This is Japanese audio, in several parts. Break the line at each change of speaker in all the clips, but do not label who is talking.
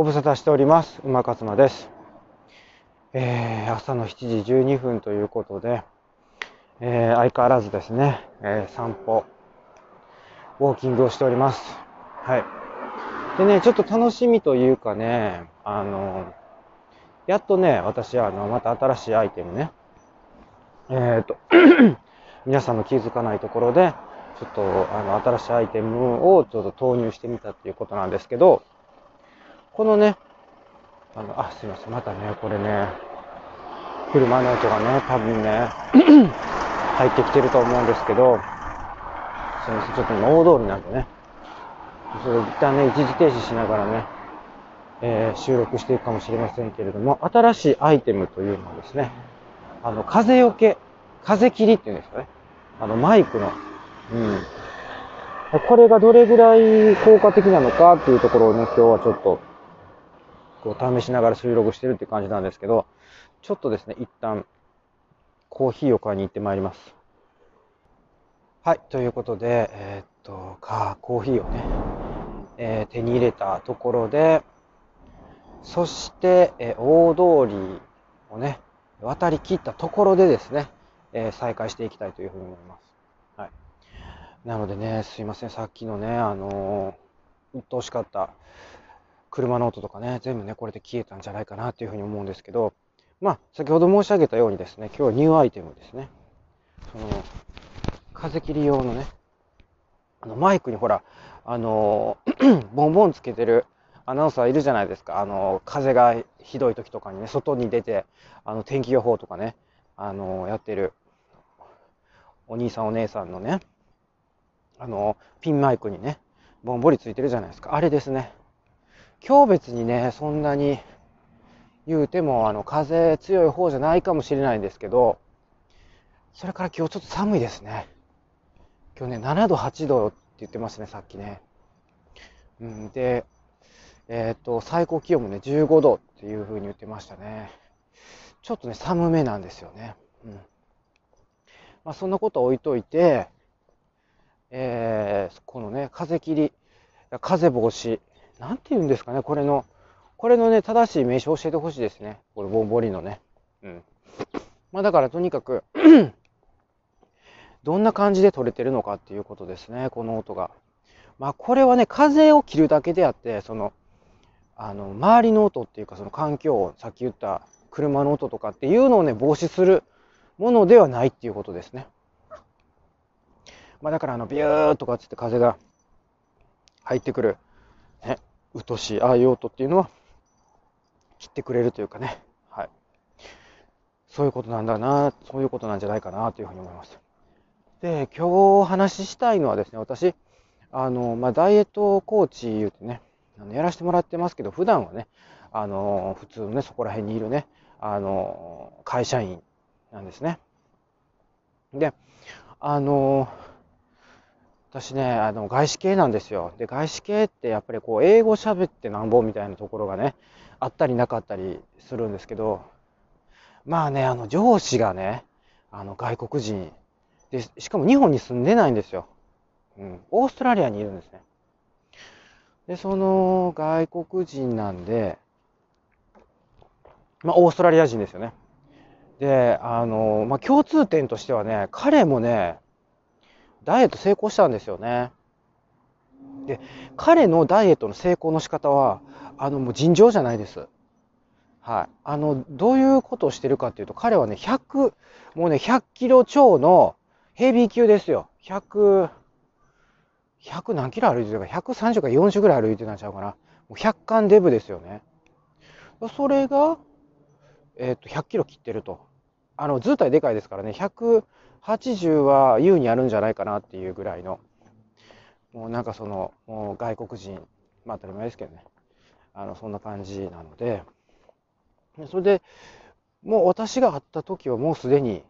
ご無沙汰しております。馬勝間です。えー、朝の7時12分ということで、えー、相変わらずですね、えー、散歩、ウォーキングをしております。はい。でね、ちょっと楽しみというかね、あの、やっとね、私はあの、また新しいアイテムね、えっ、と、皆さんの気づかないところで、ちょっとあの新しいアイテムをちょっと投入してみたっていうことなんですけど、このね、あの、あ、すいません、またね、これね、車の音がね、多分ね、入ってきてると思うんですけど、すいません、ちょっと大通りなんでね、それ一旦ね、一時停止しながらね、えー、収録していくかもしれませんけれども、新しいアイテムというのはですね、あの、風よけ、風切りっていうんですかね。あの、マイクのうん。これがどれぐらい効果的なのかっていうところをね、今日はちょっと、こう試しながら収録してるって感じなんですけど、ちょっとですね、一旦、コーヒーを買いに行ってまいります。はい、ということで、えー、っと、か、コーヒーをね、えー、手に入れたところで、そして、えー、大通りをね、渡り切ったところでですね、え再開していきたいというふうに思います。はいなのでね、すいません、さっきのね、あのー、鬱陶しかった車の音とかね、全部ね、これで消えたんじゃないかなっていうふうに思うんですけど、まあ、先ほど申し上げたようにですね、今日はニューアイテムですね。その、風切り用のね、あの、マイクにほら、あの、ボンボンつけてるアナウンサーいるじゃないですか。あの、風がひどい時とかにね、外に出て、あの、天気予報とかね、あのやってるお兄さんお姉さんのね、あの、ピンマイクにね、ぼんぼりついてるじゃないですか。あれですね。今日別にね、そんなに言うても、あの、風強い方じゃないかもしれないんですけど、それから今日ちょっと寒いですね。今日ね、7度、8度って言ってますね、さっきね。うん、で、えっ、と、最高気温もね、15度っていう風に言ってましたね。ちょっとね、寒めなんですよね。うん。まあ、そんなこと置いといて、えー、このね、風切り、風防止、なんて言うんですかね、これの、これのね、正しい名称を教えてほしいですね。これ、ボンボリのね。うん。まあだからとにかく どんな感じで取れてるのかっていうことですね、この音が。まあこれはね、風を切るだけであって、その、あの、周りの音っていうか、その環境音、さっき言った車の音とかっていうのをね、防止するものではないっていうことですね。まあだからあのビューとかっつって風が入ってくる、ね、うとしいああいう音っていうのは切ってくれるというかね、はい。そういうことなんだな、そういうことなんじゃないかなというふうに思います。で、今日お話ししたいのはですね、私、あの、まあ、ダイエットコーチ言うてね、あのやらせてもらってますけど、普段はね、あの、普通のね、そこら辺にいるね、あの、会社員なんですね。で、あの、私ね、あの、外資系なんですよ。で、外資系ってやっぱりこう、英語喋ってなんぼみたいなところがね、あったりなかったりするんですけど、まあね、あの、上司がね、あの、外国人。で、しかも日本に住んでないんですよ。うん。オーストラリアにいるんですね。で、その外国人なんで、まあ、オーストラリア人ですよね。で、あの、まあ、共通点としてはね、彼もね、ダイエット成功したんですよね。で、彼のダイエットの成功の仕方は、あの、もう尋常じゃないです。はい。あの、どういうことをしてるかっていうと、彼はね、100、もうね、100キロ超のヘビー級ですよ。100、100何キロ歩いてるか、130か40ぐらい歩いてたんちゃうかな。もう100貫デブですよね。それが、えっ、と、100キロ切ってると。あの、図体でかいですからね、100、80は優にあるんじゃないかなっていうぐらいの、もうなんかその、もう外国人、まあ当たり前ですけどね、あの、そんな感じなので、それで、もう私が会った時はもうすでに、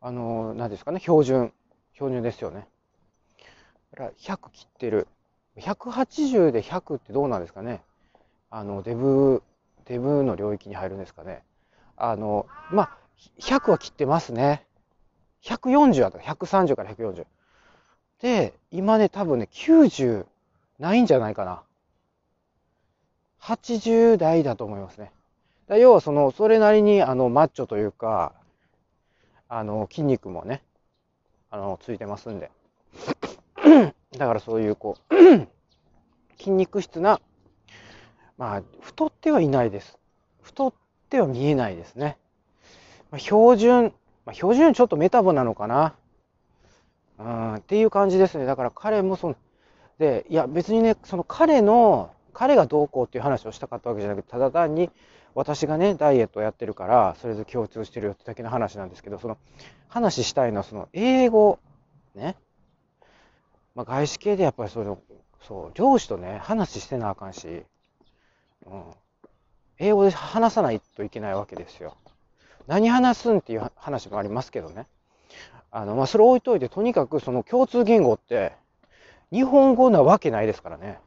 あの、何ですかね、標準、標準ですよね。だから100切ってる。180で100ってどうなんですかね。あの、デブ、デブの領域に入るんですかね。あの、まあ、100は切ってますね。140だった。130から140。で、今ね、多分ね、90ないんじゃないかな。80代だと思いますね。だ要はその、それなりにあの、マッチョというか、あの、筋肉もね、あの、ついてますんで。だからそういうこう、筋肉質な、まあ、太ってはいないです。太っては見えないですね。まあ、標準、まあ、標準ちょっとメタボなのかな。うん、っていう感じですね。だから彼もその、で、いや別にね、その彼の、彼がどうこうっていう話をしたかったわけじゃなくて、ただ単に私がね、ダイエットをやってるから、それぞれ共通してるよってだけの話なんですけど、その話したいのはその英語、ね。まあ外資系でやっぱりその、そう、上司とね、話してなあかんし、うん。英語で話さないといけないわけですよ。何話すんっていう話もありますけどね。あの、まあ、それ置いといて、とにかくその共通言語って、日本語なわけないですからね。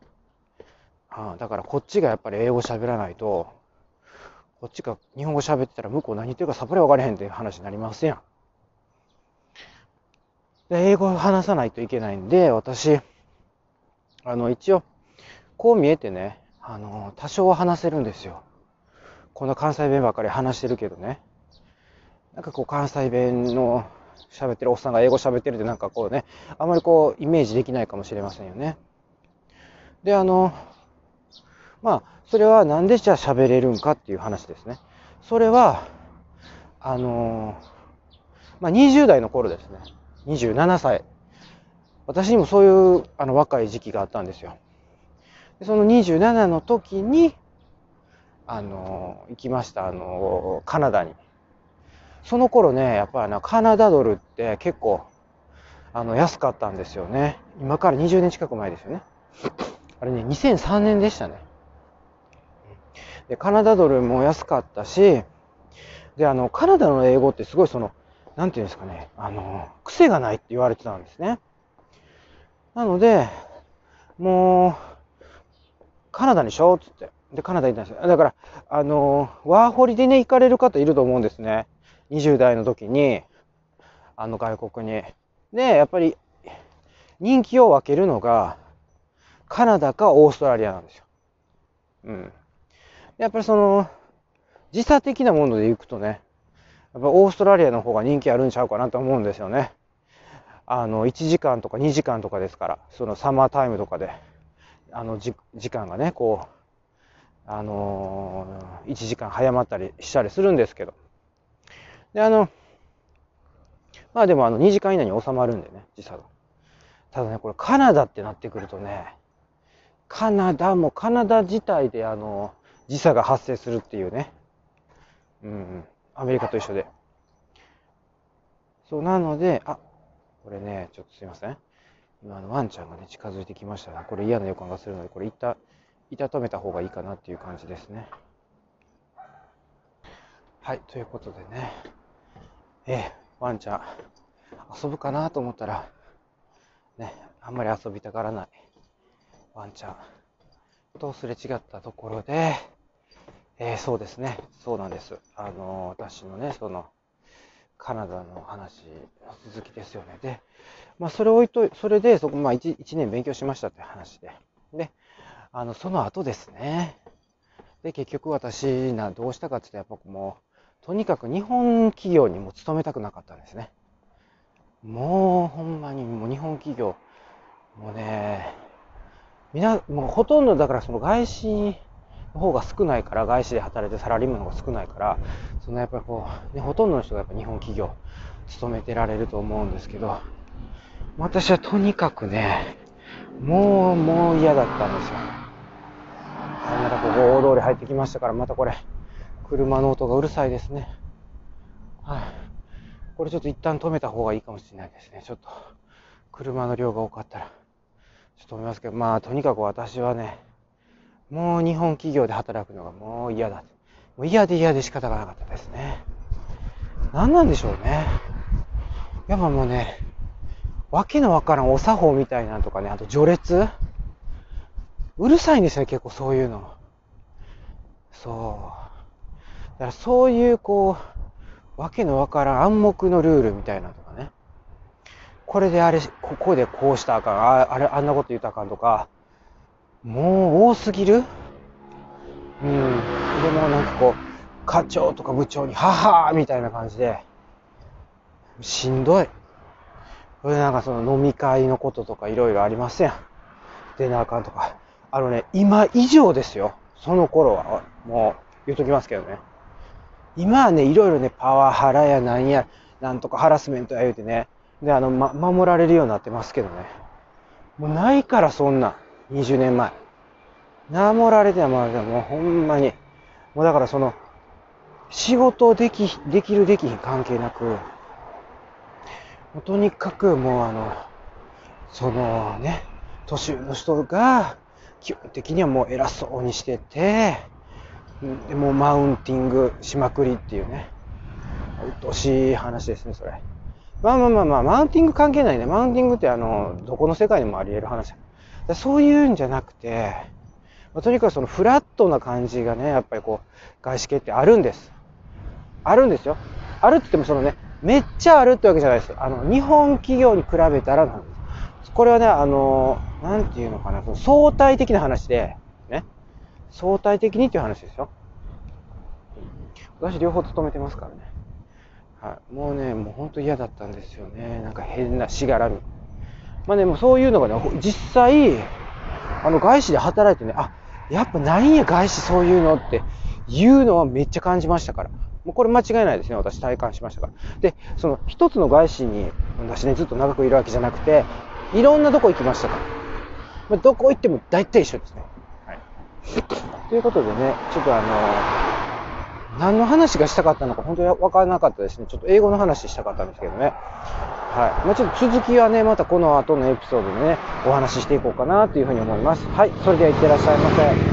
ああだからこっちがやっぱり英語喋らないと、こっちが日本語喋ってたら向こう何言ってるかさっぱり分からへんっていう話になりますやん。で、英語話さないといけないんで、私、あの、一応、こう見えてね、あの、多少は話せるんですよ。こんな関西弁ばっかり話してるけどね。なんかこう関西弁の喋ってるおっさんが英語喋ってるってなんかこうね、あまりこうイメージできないかもしれませんよね。で、あの、まあ、それはなんでじゃあ喋れるんかっていう話ですね。それは、あの、まあ、20代の頃ですね。27歳。私にもそういうあの若い時期があったんですよ。でその27の時に、あの、行きました。あの、カナダに。その頃ね、やっぱりな、カナダドルって結構、あの、安かったんですよね。今から20年近く前ですよね。あれね、2003年でしたね。で、カナダドルも安かったし、で、あの、カナダの英語ってすごいその、なんていうんですかね、あの、癖がないって言われてたんですね。なので、もう、カナダにしようっつって。で、カナダ行ったんですよ。だから、あの、ワーホリでね、行かれる方いると思うんですね。20代の時に、あの外国に。で、やっぱり人気を分けるのが、カナダかオーストラリアなんですよ。うん。やっぱりその、時差的なもので行くとね、やっぱオーストラリアの方が人気あるんちゃうかなと思うんですよね。あの、1時間とか2時間とかですから、そのサマータイムとかで、あの、時間がね、こう、あのー、1時間早まったりしたりするんですけど、で、あの、まあでもあの2時間以内に収まるんでね、時差が。ただね、これカナダってなってくるとね、カナダもカナダ自体であの、時差が発生するっていうね。うん、アメリカと一緒で。そう、なので、あ、これね、ちょっとすいません。今、あの、ワンちゃんがね、近づいてきましたが、これ嫌な予感がするので、これ、いた、いた止めた方がいいかなっていう感じですね。はい、ということでね。ええ、ワンちゃん、遊ぶかなと思ったら、ね、あんまり遊びたがらないワンちゃんとすれ違ったところで、えー、そうですね、そうなんです。あの、私のね、その、カナダの話の続きですよね。で、まあ、それを置いとそれで、そこ、まあ1、1年勉強しましたって話で。で、あの、その後ですね。で、結局私な、どうしたかって言ったら、やっぱもう、とにかく日本企業にも勤めたくなかったんですね。もうほんまにもう日本企業、もうね、みな、もうほとんどだからその外資の方が少ないから、外資で働いてサラリーマンの方が少ないから、そのやっぱりこう、ね、ほとんどの人がやっぱ日本企業勤めてられると思うんですけど、私はとにかくね、もう、もう嫌だったんですよ。またここ大通り入ってきましたから、またこれ、車の音がうるさいですね。はい。これちょっと一旦止めた方がいいかもしれないですね。ちょっと、車の量が多かったら、ちょっと止めますけど、まあ、とにかく私はね、もう日本企業で働くのがもう嫌だ。もう嫌で嫌で仕方がなかったですね。何なんでしょうね。やっぱもうね、わけのわからんお作法みたいなのとかね、あと序列うるさいんですよ、結構そういうの。そう。だからそういうこう、わけのわからん暗黙のルールみたいなとかね。これであれ、ここでこうしたあかん、ああれ、あんなこと言ったあかんとか、もう多すぎる？うん。でもなんかこう、課長とか部長に、ははーみたいな感じで、しんどい。これなんかその飲み会のこととかいろいろありますやん。出なあかんとか。あのね、今以上ですよ。その頃は。もう言うときますけどね。今はね、いろいろね、パワハラやなんや、なんとかハラスメントや言うてね。で、あの、ま、守られるようになってますけどね。もうないからそんな。20年前。守られてはもう、もうほんまに。もうだからその、仕事でき、できるできひん関係なく、もうとにかくもうあの、そのね、年上の人が、基本的にはもう偉そうにしてて、もうマウンティングしまくりっていうね。うっとしい話ですね、それ。まあまあまあまあ、マウンティング関係ないね。マウンティングってあの、どこの世界にもあり得る話。そういうんじゃなくて、まあ、とにかくそのフラットな感じがね、やっぱりこう、外資系ってあるんです。あるんですよ。あるって言ってもそのね、めっちゃあるってわけじゃないです。あの、日本企業に比べたらなんです。これはね、あの、なんていうのかな、その相対的な話で、相対的にっていう話ですよ。私両方勤めてますからね。はい。もうね、もう本当嫌だったんですよね。なんか変なしがらみ。まあね、もうそういうのがね、実際、あの外資で働いてね、あ、やっぱないんや外資そういうのっていうのはめっちゃ感じましたから。もうこれ間違いないですね。私体感しましたから。で、その一つの外資に、私ね、ずっと長くいるわけじゃなくて、いろんなとこ行きましたから。まあ、どこ行っても大体一緒ですね。ということでね、ちょっとあのー、何の話がしたかったのか本当にわからなかったですね。ちょっと英語の話したかったんですけどね。はい。まあ、ちょっと続きはね、またこの後のエピソードでね、お話ししていこうかなというふうに思います。はい。それではいってらっしゃいませ。